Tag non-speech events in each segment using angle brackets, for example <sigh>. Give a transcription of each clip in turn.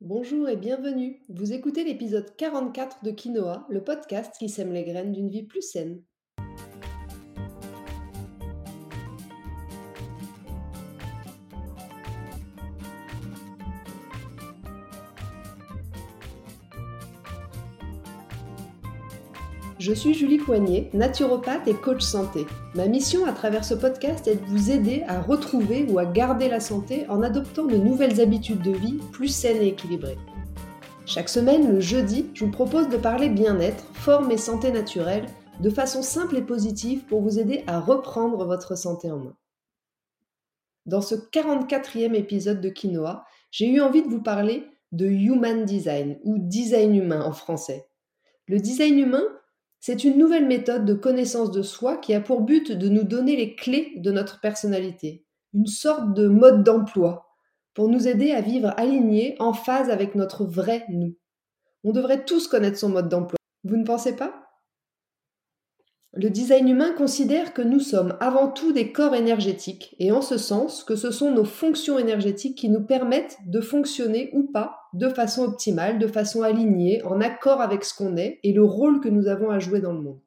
Bonjour et bienvenue. Vous écoutez l'épisode 44 de Quinoa, le podcast qui sème les graines d'une vie plus saine. Je suis Julie Coignet, naturopathe et coach santé. Ma mission à travers ce podcast est de vous aider à retrouver ou à garder la santé en adoptant de nouvelles habitudes de vie plus saines et équilibrées. Chaque semaine, le jeudi, je vous propose de parler bien-être, forme et santé naturelle de façon simple et positive pour vous aider à reprendre votre santé en main. Dans ce 44e épisode de Quinoa, j'ai eu envie de vous parler de Human Design ou design humain en français. Le design humain, c'est une nouvelle méthode de connaissance de soi qui a pour but de nous donner les clés de notre personnalité, une sorte de mode d'emploi pour nous aider à vivre alignés, en phase avec notre vrai nous. On devrait tous connaître son mode d'emploi. Vous ne pensez pas? Le design humain considère que nous sommes avant tout des corps énergétiques, et en ce sens que ce sont nos fonctions énergétiques qui nous permettent de fonctionner ou pas de façon optimale, de façon alignée, en accord avec ce qu'on est et le rôle que nous avons à jouer dans le monde.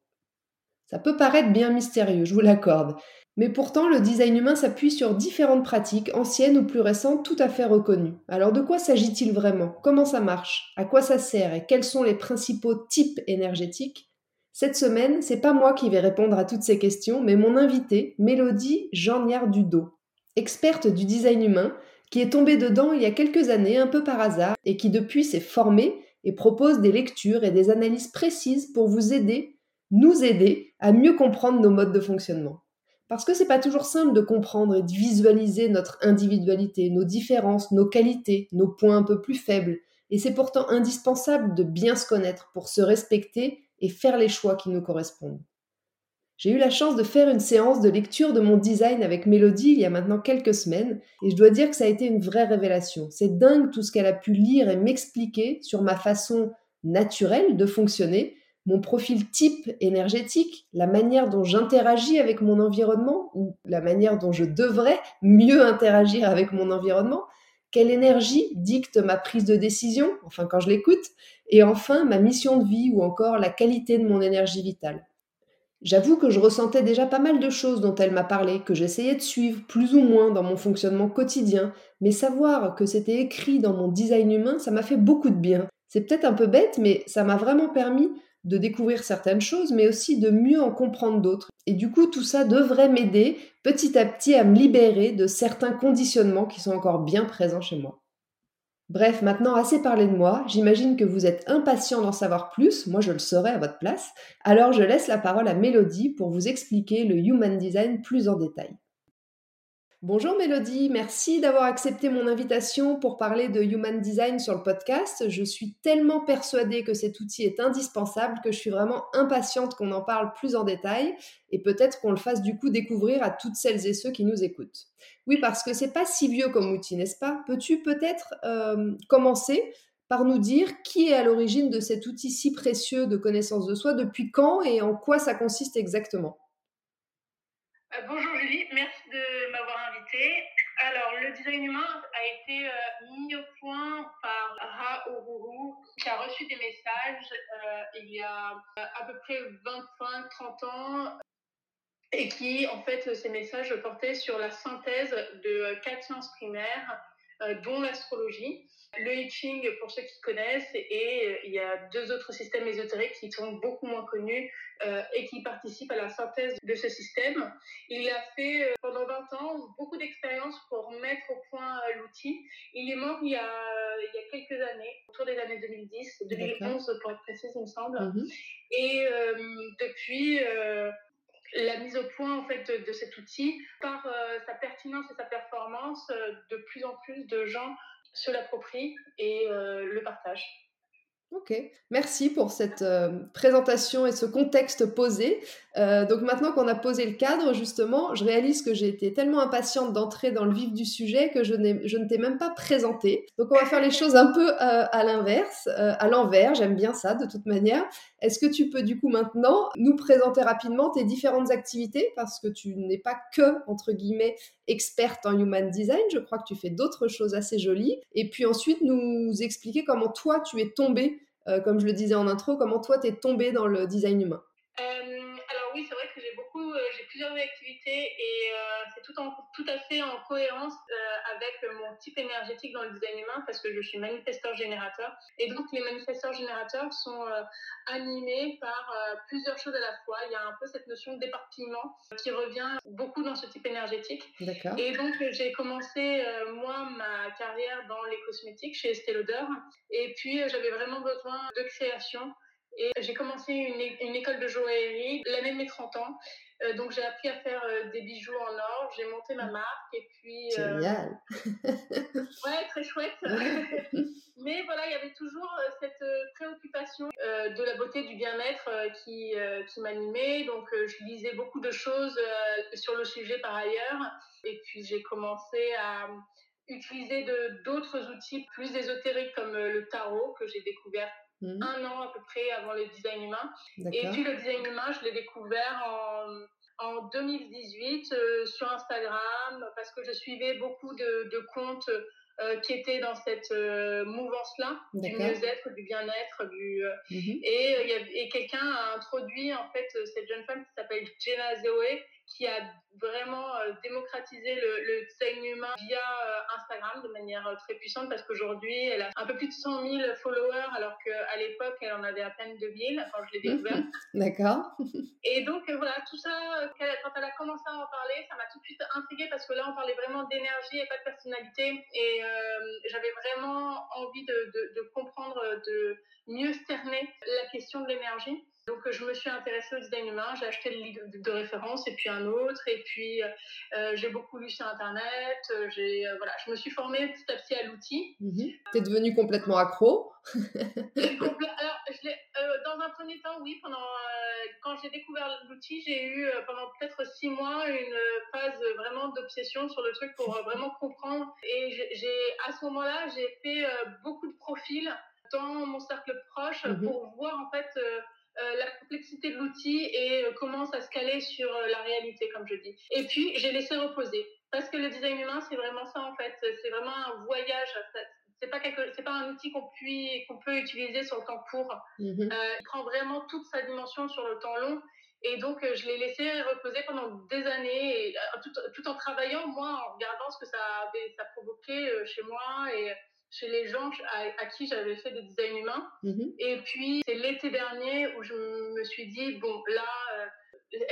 Ça peut paraître bien mystérieux, je vous l'accorde, mais pourtant le design humain s'appuie sur différentes pratiques, anciennes ou plus récentes, tout à fait reconnues. Alors de quoi s'agit-il vraiment? Comment ça marche? À quoi ça sert? Et quels sont les principaux types énergétiques? Cette semaine, c'est pas moi qui vais répondre à toutes ces questions, mais mon invitée, Mélodie Jean-Dudo, experte du design humain, qui est tombée dedans il y a quelques années un peu par hasard et qui depuis s'est formée et propose des lectures et des analyses précises pour vous aider, nous aider à mieux comprendre nos modes de fonctionnement. Parce que c'est pas toujours simple de comprendre et de visualiser notre individualité, nos différences, nos qualités, nos points un peu plus faibles. Et c'est pourtant indispensable de bien se connaître pour se respecter et faire les choix qui nous correspondent. J'ai eu la chance de faire une séance de lecture de mon design avec Mélodie il y a maintenant quelques semaines et je dois dire que ça a été une vraie révélation. C'est dingue tout ce qu'elle a pu lire et m'expliquer sur ma façon naturelle de fonctionner, mon profil type énergétique, la manière dont j'interagis avec mon environnement ou la manière dont je devrais mieux interagir avec mon environnement, quelle énergie dicte ma prise de décision, enfin quand je l'écoute, et enfin ma mission de vie ou encore la qualité de mon énergie vitale. J'avoue que je ressentais déjà pas mal de choses dont elle m'a parlé, que j'essayais de suivre plus ou moins dans mon fonctionnement quotidien, mais savoir que c'était écrit dans mon design humain, ça m'a fait beaucoup de bien. C'est peut-être un peu bête, mais ça m'a vraiment permis de découvrir certaines choses, mais aussi de mieux en comprendre d'autres. Et du coup, tout ça devrait m'aider petit à petit à me libérer de certains conditionnements qui sont encore bien présents chez moi. Bref, maintenant assez parlé de moi, j'imagine que vous êtes impatient d'en savoir plus, moi je le serai à votre place, alors je laisse la parole à Mélodie pour vous expliquer le Human Design plus en détail. Bonjour Mélodie, merci d'avoir accepté mon invitation pour parler de Human Design sur le podcast. Je suis tellement persuadée que cet outil est indispensable que je suis vraiment impatiente qu'on en parle plus en détail et peut-être qu'on le fasse du coup découvrir à toutes celles et ceux qui nous écoutent. Oui, parce que c'est pas si vieux comme outil, n'est-ce pas? Peux-tu peut-être euh, commencer par nous dire qui est à l'origine de cet outil si précieux de connaissance de soi, depuis quand et en quoi ça consiste exactement? Euh, Bonjour Julie, merci de m'avoir alors, le design humain a été euh, mis au point par Ra qui a reçu des messages euh, il y a euh, à peu près 25-30 ans et qui, en fait, ces messages portaient sur la synthèse de quatre sciences primaires, dont l'astrologie. Le I Ching, pour ceux qui connaissent, et euh, il y a deux autres systèmes ésotériques qui sont beaucoup moins connus euh, et qui participent à la synthèse de ce système. Il a fait euh, pendant 20 ans beaucoup d'expériences pour mettre au point l'outil. Il est mort il y, a, il y a quelques années, autour des années 2010, 2011 pour être précise, il me semble. Mhm. Et depuis la mise au point en fait de, cet outil par sa pertinence et sa performance de plus en plus de gens se l'approprient et euh, le partagent. Ok, merci pour cette euh, présentation et ce contexte posé. Euh, donc maintenant qu'on a posé le cadre, justement, je réalise que j'ai été tellement impatiente d'entrer dans le vif du sujet que je, je ne t'ai même pas présenté. Donc on va faire les <laughs> choses un peu à l'inverse, à l'envers, j'aime bien ça de toute manière. Est-ce que tu peux du coup maintenant nous présenter rapidement tes différentes activités? Parce que tu n'es pas que, entre guillemets, experte en human design, je crois que tu fais d'autres choses assez jolies. Et puis ensuite nous expliquer comment toi tu es tombé, euh, comme je le disais en intro, comment toi tu es tombé dans le design humain. Plusieurs activités et c'est tout, tout à fait en cohérence avec mon type énergétique dans le design humain parce que je suis manifesteur générateur. Et donc, les manifesteurs générateurs sont euh, animés par euh, plusieurs choses à la fois. Il y a un peu cette notion d'éparpillement qui revient beaucoup dans ce type énergétique. Et donc, j'ai commencé, euh, moi, ma carrière dans les cosmétiques chez Estée Lauder. Et puis, j'avais vraiment besoin de création. Et j'ai commencé une, une, école de joaillerie l'année de mes 30 ans. Euh, donc j'ai appris à faire euh, des bijoux en or, j'ai monté ma marque et puis... Euh, Génial <laughs> Ouais, très chouette. <laughs> Mais voilà, il y avait toujours cette préoccupation de la beauté, du bien-être qui, qui m'animait. Donc je lisais beaucoup de choses sur le sujet par ailleurs. Et puis j'ai commencé à utiliser d'autres outils plus ésotériques comme le tarot que j'ai découvert mmh. un an à peu près avant le design humain. Et puis le design humain, je l'ai découvert en, en 2018 euh, sur Instagram parce que je suivais beaucoup de, de comptes euh, qui étaient dans cette euh, mouvance-là, du mieux-être, du bien-être, du mhm. et, et quelqu'un a introduit en fait cette jeune femme qui s'appelle Jenna Zoe qui a vraiment euh, démocratisé le, design humain via euh, Instagram de manière euh, très puissante parce qu'aujourd'hui, elle a un peu plus de 100 000 followers alors qu'à l'époque, elle en avait à peine 2000 quand je l'ai découvert. <laughs> D'accord. Et donc, voilà, tout ça, quand elle a commencé à en parler, ça m'a tout de suite intriguée parce que là, on parlait vraiment d'énergie et pas de personnalité. Et j'avais vraiment envie de, de, de comprendre, de mieux cerner la question de l'énergie. Donc, je me suis intéressée au design humain, j'ai acheté le livre de référence et puis un autre, et puis euh, j'ai beaucoup lu sur Internet, euh, j'ai, euh, voilà, je me suis formée petit à petit à l'outil. Mhm. Tu es devenue complètement accro <laughs> Alors, je dans un premier temps, oui, pendant, quand j'ai découvert l'outil, j'ai eu pendant peut-être six mois une phase vraiment d'obsession sur le truc pour vraiment comprendre. Et j'ai, à ce moment-là, j'ai fait beaucoup de profils dans mon cercle proche mhm. pour voir en fait euh, la complexité de l'outil et euh, comment ça se calait sur euh, la réalité, comme je dis. Et puis, j'ai laissé reposer. Parce que le design humain, c'est vraiment ça, en fait. C'est vraiment un voyage. C'est pas, quelque, pas un outil qu'on qu'on peut utiliser sur le temps court. Mhm. il prend vraiment toute sa dimension sur le temps long. Et donc, je l'ai laissé reposer pendant des années, et, tout, tout, en travaillant, moi, en regardant ce que ça avait ça provoqué chez moi et chez les gens à, qui j'avais fait des designs humains. Mhm. Et puis, c'est l'été dernier où je me suis dit, bon, là, euh,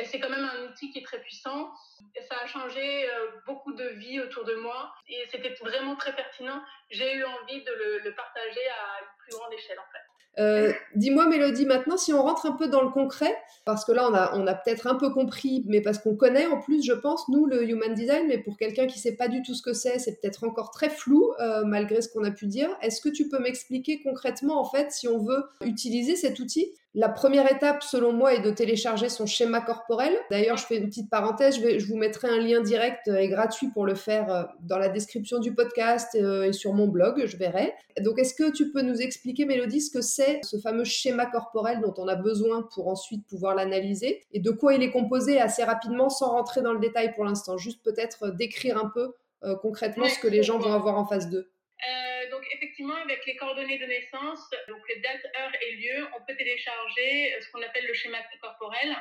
c'est quand même un outil qui est très puissant. Et ça a changé euh, beaucoup de vies autour de moi. Et c'était vraiment très pertinent. J'ai eu envie de le, le partager à une plus grande échelle, en fait. Euh, dis-moi, Mélodie, maintenant, si on rentre un peu dans le concret, parce que là, on a, peut-être un peu compris, mais parce qu'on connaît en plus, je pense, nous, le human design, mais pour quelqu'un qui ne sait pas du tout ce que c'est, c'est peut-être encore très flou, euh, malgré ce qu'on a pu dire. Est-ce que tu peux m'expliquer concrètement, en fait, si on veut utiliser cet outil? La première étape, selon moi, est de télécharger son schéma corporel. D'ailleurs, je fais une petite parenthèse, je, vais, je vous mettrai un lien direct et gratuit pour le faire euh, dans la description du podcast et sur mon blog, je verrai. Donc, est-ce que tu peux nous expliquer, Mélodie, ce que c'est ce fameux schéma corporel dont on a besoin pour ensuite pouvoir l'analyser? Et de quoi il est composé assez rapidement sans rentrer dans le détail pour l'instant, juste peut-être décrire un peu euh, concrètement ce que les gens vont avoir en face d'eux. Euh, donc effectivement, avec les coordonnées de naissance, donc date, heure et lieu, on peut télécharger ce qu'on appelle le schéma corporel.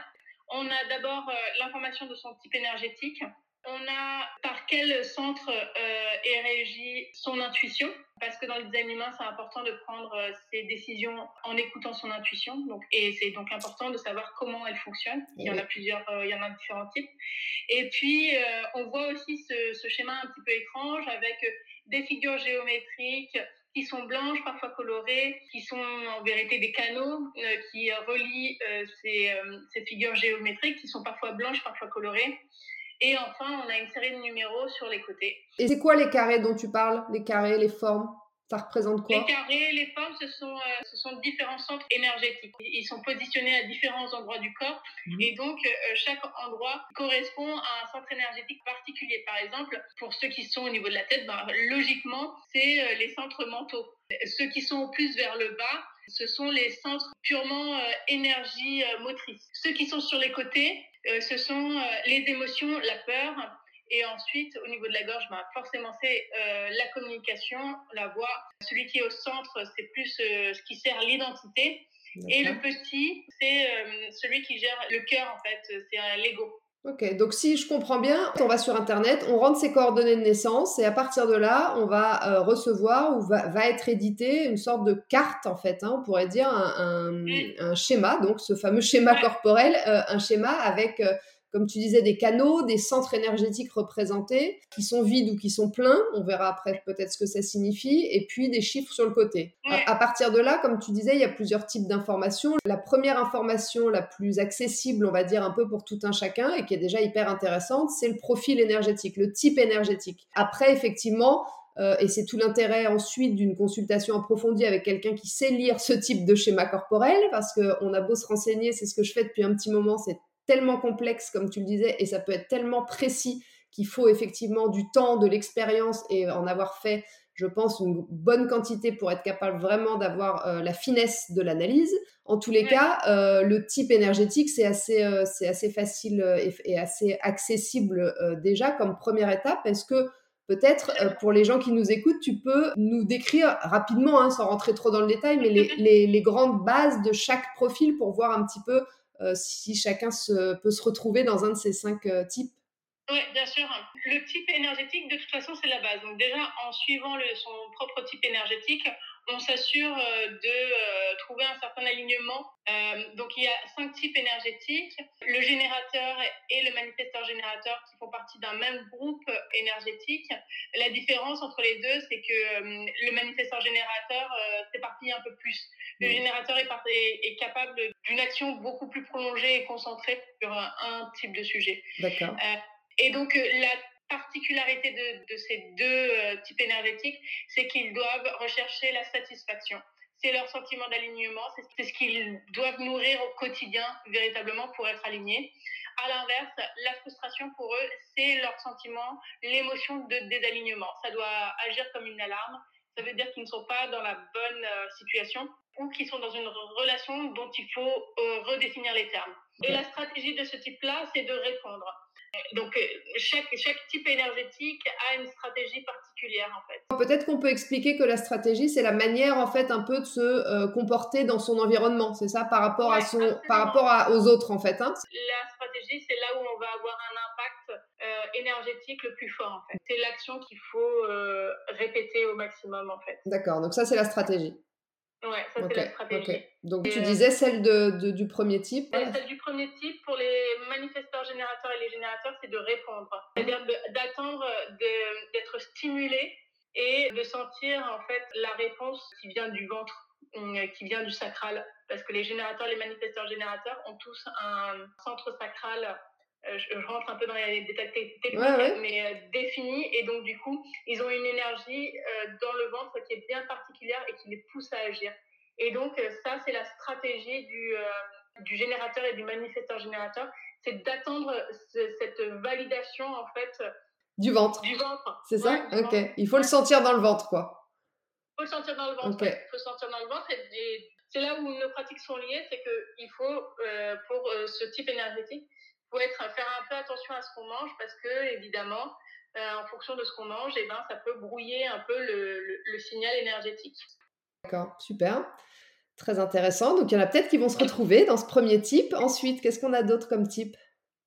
On a d'abord euh, l'information de son type énergétique, on a par quel centre euh, est régie son intuition, parce que dans le design humain, c'est important de prendre euh, ses décisions en écoutant son intuition. Donc, et c'est donc important de savoir comment elle fonctionne. Il y en a plusieurs, euh, il y en a différents types. Et puis, on voit aussi ce, schéma un petit peu étrange avec des figures géométriques qui sont blanches, parfois colorées, qui sont en vérité des canaux qui relient ces, ces figures géométriques, qui sont parfois blanches, parfois colorées. Et enfin, on a une série de numéros sur les côtés. Et c'est quoi les carrés dont tu parles? Les carrés, les formes? Ça représente quoi? Les carrés, les formes, ce sont, euh, ce sont différents centres énergétiques. Ils sont positionnés à différents endroits du corps mhm. et donc euh, chaque endroit correspond à un centre énergétique particulier. Par exemple, pour ceux qui sont au niveau de la tête, ben, logiquement, c'est euh, les centres mentaux. Ceux qui sont plus vers le bas, ce sont les centres purement énergie motrice. Ceux qui sont sur les côtés, ce sont les émotions, la peur, et ensuite, au niveau de la gorge, bah, forcément, c'est euh, la communication, la voix. Celui qui est au centre, c'est plus euh, ce qui sert l'identité. Et le petit, c'est euh, celui qui gère le cœur, en fait. C'est l'ego. Ok, donc si je comprends bien, on va sur Internet, on rentre ses coordonnées de naissance et à partir de là, on va recevoir ou va, va, être édité une sorte de carte, en fait, hein, on pourrait dire un, un, un, schéma, donc ce fameux schéma corporel, un schéma avec comme tu disais, des canaux, des centres énergétiques représentés, qui sont vides ou qui sont pleins. On verra après peut-être ce que ça signifie. Et puis des chiffres sur le côté. À, partir de là, comme tu disais, il y a plusieurs types d'informations. La première information, la plus accessible, on va dire un peu pour tout un chacun, et qui est déjà hyper intéressante, c'est le profil énergétique, le type énergétique. Après, effectivement, euh, et c'est tout l'intérêt ensuite d'une consultation approfondie avec quelqu'un qui sait lire ce type de schéma corporel, parce qu'on a beau se renseigner, c'est ce que je fais depuis un petit moment, c'est tellement complexe, comme tu le disais, et ça peut être tellement précis qu'il faut effectivement du temps, de l'expérience et en avoir fait, je pense, une bonne quantité pour être capable vraiment d'avoir euh, la finesse de l'analyse. En tous les cas, euh, le type énergétique, c'est assez, euh, c'est assez facile et, assez accessible déjà comme première étape. Est-ce que peut-être pour les gens qui nous écoutent, tu peux nous décrire rapidement, hein, sans rentrer trop dans le détail, mais les, <laughs> les, les grandes bases de chaque profil pour voir un petit peu si chacun se, peut se retrouver dans un de ces cinq euh, types oui, bien sûr. Le type énergétique, de toute façon, c'est la base. Donc déjà, en suivant son propre type énergétique, on s'assure euh, de trouver un certain alignement. donc il y a cinq types énergétiques. Le générateur et le manifesteur générateur qui font partie d'un même groupe énergétique. La différence entre les deux, c'est que le manifesteur générateur s'éparpille un peu plus. Le générateur est, est, capable d'une action beaucoup plus prolongée et concentrée sur un, type de sujet. D'accord. Euh, et donc, euh, la particularité de, ces deux euh, types énergétiques, c'est qu'ils doivent rechercher la satisfaction. C'est leur sentiment d'alignement, c'est ce qu'ils doivent nourrir au quotidien véritablement pour être alignés. À l'inverse, la frustration pour eux, c'est leur sentiment, l'émotion de désalignement. Ça doit agir comme une alarme. Ça veut dire qu'ils ne sont pas dans la bonne situation ou qui sont dans une relation dont il faut euh, redéfinir les termes. Et la stratégie de ce type-là, c'est de répondre. Donc, euh, chaque, chaque type énergétique a une stratégie particulière, en fait. Peut-être qu'on peut expliquer que la stratégie, c'est la manière, en fait, un peu de se euh, comporter dans son environnement, c'est ça, par rapport, à son, par rapport à, aux autres, en fait. Hein la stratégie, c'est là où on va avoir un impact énergétique le plus fort, en fait. C'est l'action qu'il faut répéter au maximum, en fait. D'accord, donc ça, c'est la stratégie. Ouais, ça c'est la stratégie. Donc tu disais celle de, du premier type. Celle du premier type pour les manifesteurs générateurs et les générateurs, c'est de répondre. C'est-à-dire d'attendre d'être stimulé et de sentir en fait la réponse qui vient du ventre, euh, qui vient du sacral. Parce que les générateurs, les manifesteurs générateurs ont tous un centre sacral euh, je, rentre un peu dans les détails techniques, mais euh, définis. Et donc, du coup, ils ont une énergie euh, dans le ventre qui est bien particulière et qui les pousse à agir. Et donc, ça, c'est la stratégie du, du générateur et du manifesteur générateur. C'est d'attendre cette validation, en fait. Du ventre. Du ventre. C'est ça? Ok. Il faut le sentir dans le ventre, quoi. Il faut le sentir dans le ventre. Il faut le sentir dans le ventre. Et, c'est là où nos pratiques sont liées, c'est qu'il faut, pour ce type énergétique, faut être, faire un peu attention à ce qu'on mange parce que, évidemment, euh, en fonction de ce qu'on mange, et eh ben, ça peut brouiller un peu le, le, signal énergétique. D'accord, super. Très intéressant. Donc, il y en a peut-être qui vont se retrouver dans ce premier type. Ensuite, qu'est-ce qu'on a d'autre comme type?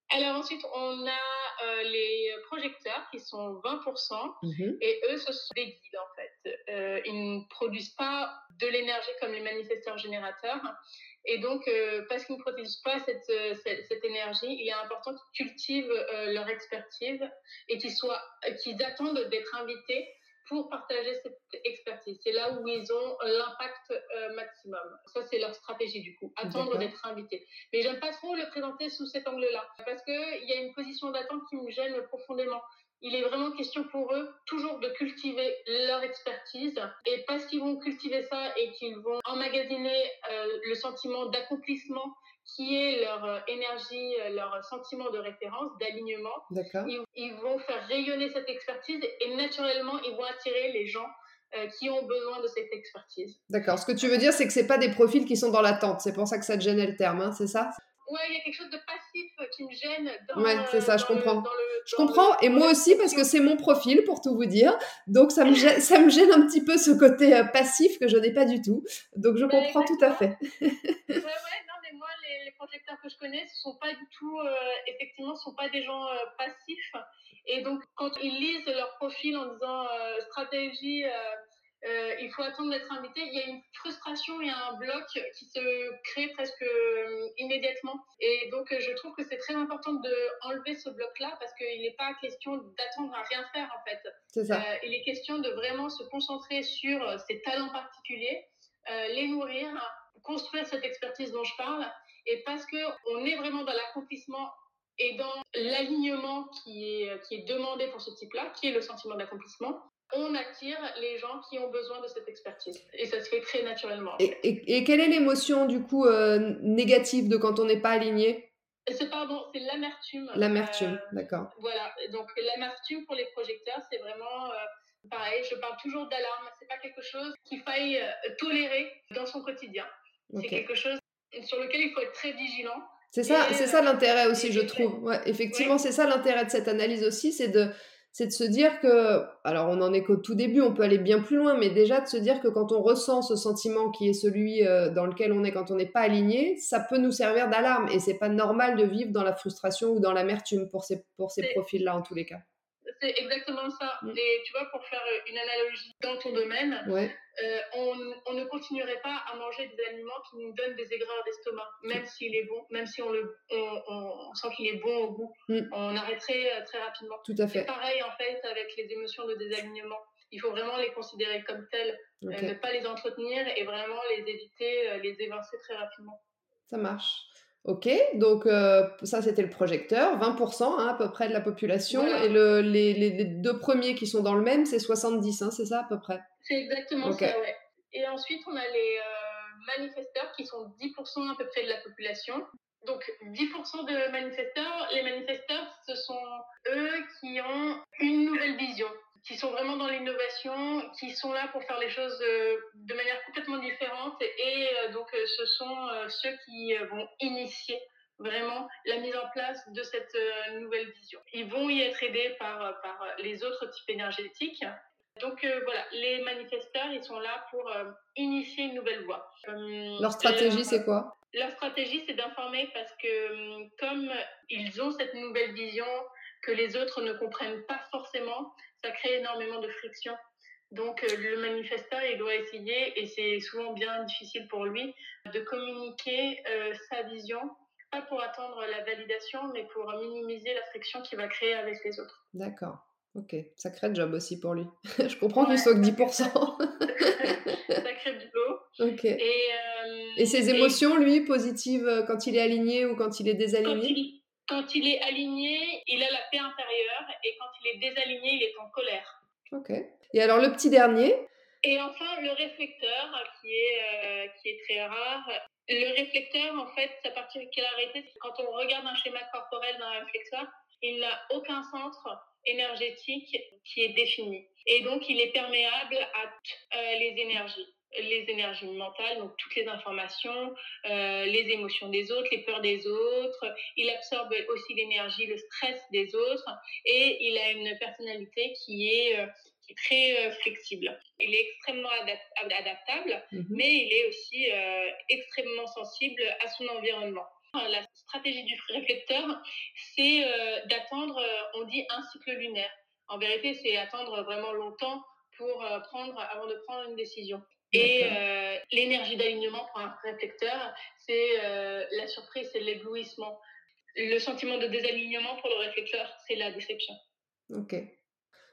Alors, ensuite, on a euh, les projecteurs qui sont 20%. Mhm. Et eux, ce sont des guides, en fait. Euh, ils ne produisent pas de l'énergie comme les manifesteurs générateurs. Et donc, euh, parce qu'ils ne produisent pas cette, euh, cette, cette, énergie, il est important qu'ils cultivent euh, leur expertise et qu'ils soient, qu'ils attendent d'être invités pour partager cette expertise. C'est là où ils ont l'impact maximum. Ça, c'est leur stratégie du coup, attendre d'être invités. Mais j'aime pas trop le présenter sous cet angle-là, parce qu'il y a une position d'attente qui me gêne profondément. Il est vraiment question pour eux toujours de cultiver leur expertise. Et parce qu'ils vont cultiver ça et qu'ils vont emmagasiner euh, le sentiment d'accomplissement qui est leur euh, énergie, euh, leur sentiment de référence, d'alignement, ils, ils, vont faire rayonner cette expertise et naturellement, ils vont attirer les gens qui ont besoin de cette expertise. D'accord. Ce que tu veux dire, c'est que c'est pas des profils qui sont dans l'attente. C'est pour ça que ça te gênait le terme, hein, c'est ça? Ouais, il y a quelque chose de passif qui me gêne. Dans, ouais, c'est ça, je comprends. je comprends, et moi aussi, parce que c'est mon profil, pour tout vous dire. Donc, ça me, gêne, <laughs> ça me gêne un petit peu ce côté euh, passif que je n'ai pas du tout. Donc, je comprends tout à fait. ouais, <laughs> ouais, non, mais moi, les, projecteurs que je connais, ce sont pas du tout, euh, effectivement, ce sont pas des gens euh, passifs. Et donc, quand ils lisent leur profil en disant stratégie, euh, il faut attendre d'être invité. Il y a une frustration et un bloc qui se crée presque euh, immédiatement. Et donc, euh, je trouve que c'est très important de enlever ce bloc-là parce qu'il n'est pas question d'attendre à rien faire, en fait. C'est ça. il est question de vraiment se concentrer sur ces talents particuliers, les nourrir, construire cette expertise dont je parle. Et parce qu'on est vraiment dans l'accomplissement et dans l'alignement qui est, qui est demandé pour ce type-là, qui est le sentiment d'accomplissement, on attire les gens qui ont besoin de cette expertise. Et ça se fait très naturellement. Et, quelle est l'émotion du coup euh, négative de quand on n'est pas aligné? C'est pardon, c'est l'amertume. L'amertume, euh, d'accord. Voilà, donc l'amertume pour les projecteurs, c'est vraiment euh, pareil. Je parle toujours d'alarme. C'est pas quelque chose qu'il faille tolérer dans son quotidien. C'est quelque chose sur lequel il faut être très vigilant. C'est ça, c'est ça l'intérêt aussi, je trouve. Ouais, effectivement, c'est ça l'intérêt de cette analyse aussi, c'est de c'est de se dire que, alors on en est qu'au tout début, on peut aller bien plus loin, mais déjà de se dire que quand on ressent ce sentiment qui est celui euh, dans lequel on est quand on n'est pas aligné, ça peut nous servir d'alarme et c'est pas normal de vivre dans la frustration ou dans l'amertume pour ces, pour ces profils-là en tous les cas. C'est exactement ça. Mm. Et tu vois, pour faire une analogie dans ton domaine, euh, on, ne continuerait pas à manger des aliments qui nous donnent des aigreurs d'estomac, même s'il est bon, même si on, le, on, sent qu'il est bon au goût. Mm. On arrêterait euh, très rapidement. Tout à fait. pareil, en fait, avec les émotions de désalignement. Il faut vraiment les considérer comme telles, euh, ne pas les entretenir et vraiment les éviter, les évincer très rapidement. Ça marche. Ok, donc euh, ça c'était le projecteur, 20% hein, à peu près de la population, et le, les, les, deux premiers qui sont dans le même, c'est 70, hein, c'est ça à peu près? C'est exactement ça, ouais. Et ensuite on a les euh, manifesteurs qui sont 10% à peu près de la population. Donc 10% de manifesteurs, les manifesteurs ce sont eux qui ont une nouvelle vision qui sont vraiment dans l'innovation, qui sont là pour faire les choses euh, de manière complètement différente. Et euh, donc, euh, ce sont ceux qui vont initier vraiment la mise en place de cette nouvelle vision. Ils vont y être aidés par, par les autres types énergétiques. Donc voilà, les manifesteurs, ils sont là pour initier une nouvelle voie. Leur stratégie, c'est quoi? Leur stratégie, c'est d'informer parce que comme ils ont cette nouvelle vision que les autres ne comprennent pas forcément, ça crée énormément de friction. Donc euh, le manifesteur, il doit essayer, et c'est souvent bien difficile pour lui, de communiquer euh, sa vision, pas pour attendre la validation, mais pour minimiser la friction qu'il va créer avec les autres. D'accord. Ok, sacré job aussi pour lui. <laughs> Je comprends qu'il soit que 10%. <laughs> <laughs> sacré boulot. Ok. Et, euh, et ses émotions, lui, positives quand il est aligné ou quand il est désaligné? Quand il est aligné, il a la paix intérieure et quand il est désaligné, il est en colère. Ok. Et alors le petit dernier? Et enfin le réflecteur qui est, euh, qui est très rare. Le réflecteur, en fait, sa particularité, c'est quand on regarde un schéma corporel d'un réflecteur, il n'a aucun centre énergétique qui est défini. Et donc, il est perméable à euh, les énergies les énergies mentales, donc toutes les informations, euh, les émotions des autres, les peurs des autres. Il absorbe aussi l'énergie, le stress des autres et il a une personnalité qui est, euh, qui est très euh, flexible. Il est extrêmement adaptable, mhm. mais il est aussi extrêmement sensible à son environnement. La stratégie du réflecteur, c'est d'attendre, on dit, un cycle lunaire. En vérité, c'est attendre vraiment longtemps pour prendre, avant de prendre une décision. Et euh, l'énergie d'alignement pour un réflecteur, c'est euh, la surprise, c'est l'éblouissement. Le sentiment de désalignement pour le réflecteur, c'est la déception. Ok.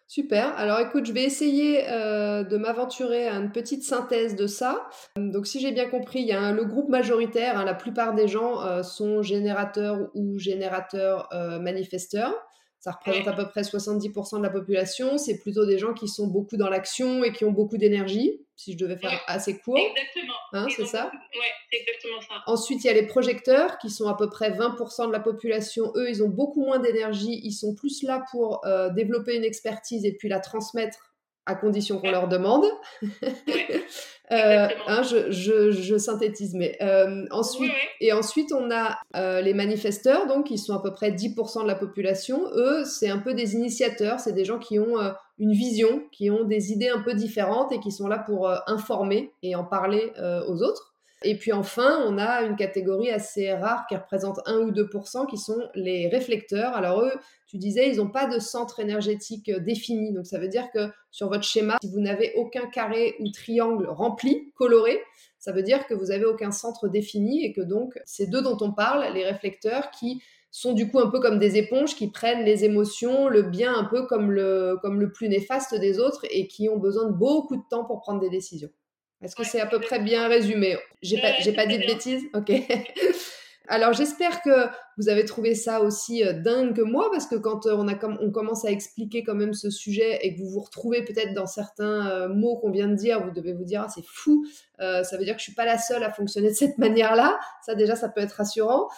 Super. Alors écoute, je vais essayer euh, de m'aventurer à une petite synthèse de ça. Donc si j'ai bien compris, il y a le groupe majoritaire, hein, la plupart des gens sont générateurs ou générateurs manifesteurs. Ça représente à peu près 70% de la population. C'est plutôt des gens qui sont beaucoup dans l'action et qui ont beaucoup d'énergie, si je devais faire assez court. Exactement. Hein, c'est ça Oui, c'est exactement ça. Ensuite, il y a les projecteurs qui sont à peu près 20% de la population. Eux, ils ont beaucoup moins d'énergie. Ils sont plus là pour euh, développer une expertise et puis la transmettre à condition qu'on leur demande. <laughs> Euh, hein, je, je, je, synthétise, mais euh, ensuite, et ensuite on a euh, les manifesteurs, donc qui sont à peu près 10% de la population. Eux, c'est un peu des initiateurs, c'est des gens qui ont une vision, qui ont des idées un peu différentes et qui sont là pour informer et en parler aux autres. Et puis enfin, on a une catégorie assez rare qui représente 1 ou 2% qui sont les réflecteurs. Alors eux, tu disais, ils n'ont pas de centre énergétique euh, défini. Donc ça veut dire que sur votre schéma, si vous n'avez aucun carré ou triangle rempli, coloré, ça veut dire que vous n'avez aucun centre défini et que donc c'est d'eux dont on parle, les réflecteurs qui sont du coup un peu comme des éponges qui prennent les émotions, le bien un peu comme le, comme le plus néfaste des autres et qui ont besoin de beaucoup de temps pour prendre des décisions. Est-ce que c'est à peu près bien résumé? J'ai pas, j'ai pas dit de bêtises? Ok. <laughs> Alors j'espère que vous avez trouvé ça aussi euh, dingue que moi, parce que quand euh, on, a on commence à expliquer quand même ce sujet et que vous vous retrouvez peut-être dans certains euh, mots qu'on vient de dire, vous devez vous dire ah, c'est fou, ça veut dire que je suis pas la seule à fonctionner de cette <laughs> manière-là. Ça déjà, ça peut être rassurant.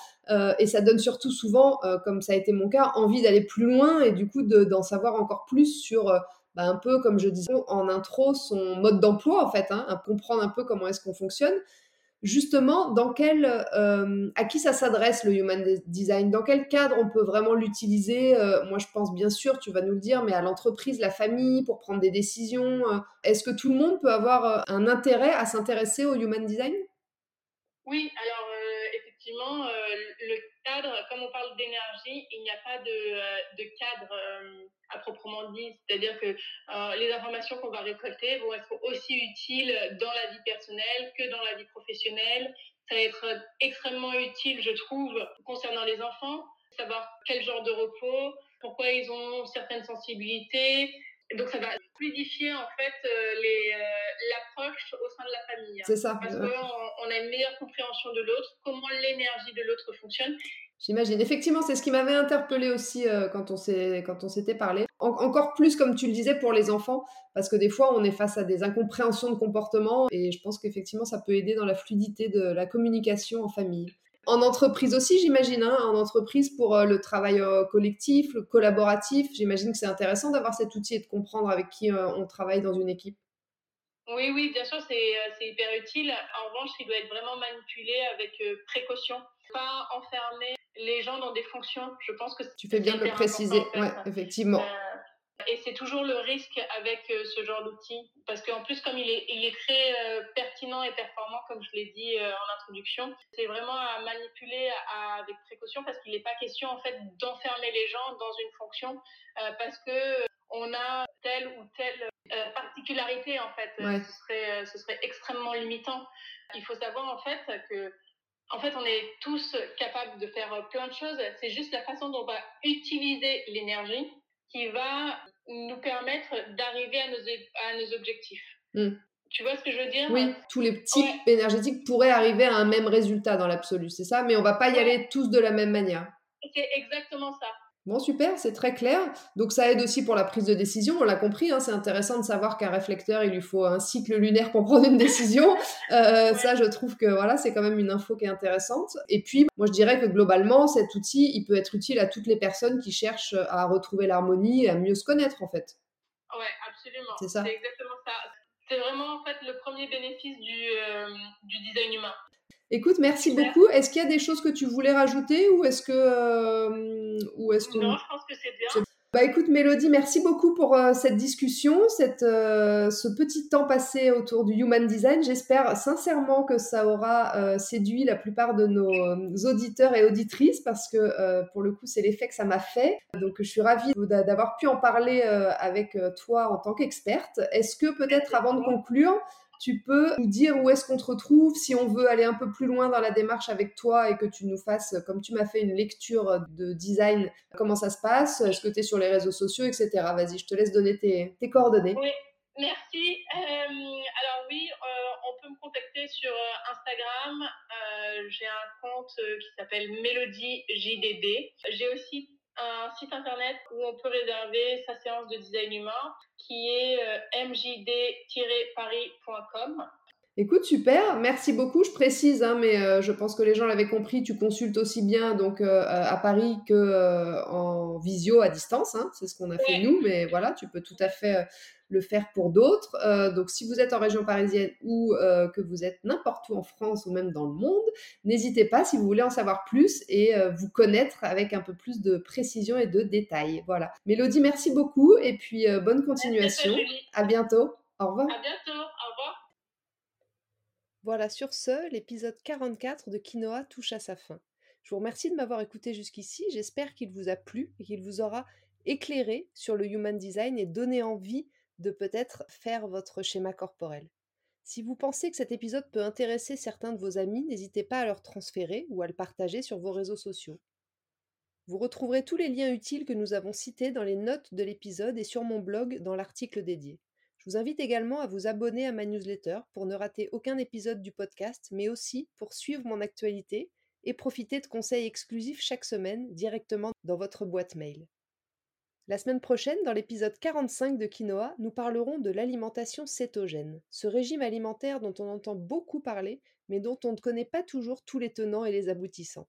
et ça donne surtout souvent, comme ça a été mon cas, envie d'aller plus loin et du coup d'en savoir encore plus sur bah, un peu, comme je disais en intro, son mode d'emploi, en fait, hein, comprendre un peu comment est-ce qu'on fonctionne. Justement, dans quel, euh, à qui ça s'adresse le human design? Dans quel cadre on peut vraiment l'utiliser? Euh, Moi, je pense bien sûr, tu vas nous le dire, mais à l'entreprise, la famille, pour prendre des décisions. Euh, est-ce que tout le monde peut avoir un intérêt à s'intéresser au human design? Oui, alors effectivement, cadre, comme on parle d'énergie, il n'y a pas de, de cadre à proprement dit. C'est-à-dire que euh, les informations qu'on va récolter vont être aussi utiles dans la vie personnelle que dans la vie professionnelle. Ça va être extrêmement utile, je trouve, concernant les enfants, savoir quel genre de repos, pourquoi ils ont certaines sensibilités. Donc ça va fluidifier en fait euh, euh, l'approche au sein de la famille. C'est ça. Parce qu'on on a une meilleure compréhension de l'autre, comment l'énergie de l'autre fonctionne. J'imagine. Effectivement, c'est ce qui m'avait interpellé aussi euh, quand on s'était parlé. encore plus, comme tu le disais, pour les enfants, parce que des fois, on est face à des incompréhensions de comportement, et je pense qu'effectivement, ça peut aider dans la fluidité de la communication en famille. En entreprise aussi, j'imagine, hein, en entreprise pour euh, le travail euh, collectif, le collaboratif, j'imagine que c'est intéressant d'avoir cet outil et de comprendre avec qui on travaille dans une équipe. Oui, oui, bien sûr, c'est hyper utile. En revanche, il doit être vraiment manipulé avec précaution, pas enfermé les gens dans des fonctions. Je pense que tu fais bien de le préciser, ouais, effectivement. Euh, et c'est toujours le risque avec euh, ce genre d'outil, parce qu'en plus, comme il est, il est très euh, pertinent et performant, comme je l'ai dit en introduction, c'est vraiment à manipuler avec précaution, parce qu'il n'est pas question en fait d'enfermer les gens dans une fonction, parce que on a telle ou telle particularité en fait. Ce, serait, ce serait extrêmement limitant. Il faut savoir en fait que en fait, on est tous capables de faire plein de choses. C'est juste la façon dont on va utiliser l'énergie qui va nous permettre d'arriver à nos, à nos objectifs. Hmm. Tu vois ce que je veux dire? Oui, tous les types énergétiques pourraient arriver à un même résultat dans l'absolu, c'est ça? Mais on va pas y aller tous de la même manière. C'est exactement ça. Bon, super, c'est très clair. Donc ça aide aussi pour la prise de décision, on l'a compris, hein, c'est intéressant de savoir qu'un réflecteur, il lui faut un cycle lunaire pour <laughs> prendre une décision. Euh, ça, je trouve que voilà, c'est quand même une info qui est intéressante. Et puis, moi, je dirais que globalement, cet outil, il peut être utile à toutes les personnes qui cherchent à retrouver l'harmonie et à mieux se connaître, en fait. Ouais, absolument. C'est ça. C'est exactement ça. C'est vraiment, en fait, le premier bénéfice du, euh, du design humain. Écoute, merci beaucoup. Est-ce qu'il y a des choses que tu voulais rajouter ou est-ce que, euh, ou est-ce que... Non, je pense que c'est bien. Bah écoute Mélodie, merci beaucoup pour euh, cette discussion, cette, euh, ce petit temps passé autour du Human Design. J'espère sincèrement que ça aura séduit la plupart de nos auditeurs et auditrices parce que pour le coup c'est l'effet que ça m'a fait. Donc je suis ravie d'avoir pu en parler avec toi en tant qu'experte. Est-ce que peut-être avant de conclure, tu peux nous dire où est-ce qu'on te retrouve si on veut aller un peu plus loin dans la démarche avec toi et que tu nous fasses, comme tu m'as fait une lecture de design, comment ça se passe, est-ce que tu es sur les réseaux sociaux, etc. Vas-y, je te laisse donner tes, coordonnées. Oui, merci. Euh, alors oui, euh, on peut me contacter sur euh, Instagram. J'ai un compte qui s'appelle Mélodie JDD. J'ai aussi un site internet où on peut réserver sa séance de design humain qui est mjd-paris.com. Écoute, super, merci beaucoup. Je précise, hein, mais euh, je pense que les gens l'avaient compris, tu consultes aussi bien donc euh, à Paris que euh, en visio à distance. Hein. c'est ce qu'on a fait nous, mais voilà, tu peux tout à fait le faire pour d'autres. donc, si vous êtes en région parisienne ou que vous êtes n'importe où en France ou même dans le monde, n'hésitez pas si vous voulez en savoir plus et vous connaître avec un peu plus de précision et de détails. Voilà. Mélodie, merci beaucoup et puis bonne continuation. à bientôt. Au revoir. À bientôt. Au revoir. Voilà, sur ce, l'épisode 44 de Quinoa touche à sa fin. Je vous remercie de m'avoir écouté jusqu'ici, j'espère qu'il vous a plu et qu'il vous aura éclairé sur le human design et donné envie de peut-être faire votre schéma corporel. Si vous pensez que cet épisode peut intéresser certains de vos amis, n'hésitez pas à leur transférer ou à le partager sur vos réseaux sociaux. Vous retrouverez tous les liens utiles que nous avons cités dans les notes de l'épisode et sur mon blog dans l'article dédié. Je vous invite également à vous abonner à ma newsletter pour ne rater aucun épisode du podcast, mais aussi pour suivre mon actualité et profiter de conseils exclusifs chaque semaine directement dans votre boîte mail. La semaine prochaine, dans l'épisode 45 de Quinoa, nous parlerons de l'alimentation cétogène, ce régime alimentaire dont on entend beaucoup parler, mais dont on ne connaît pas toujours tous les tenants et les aboutissants.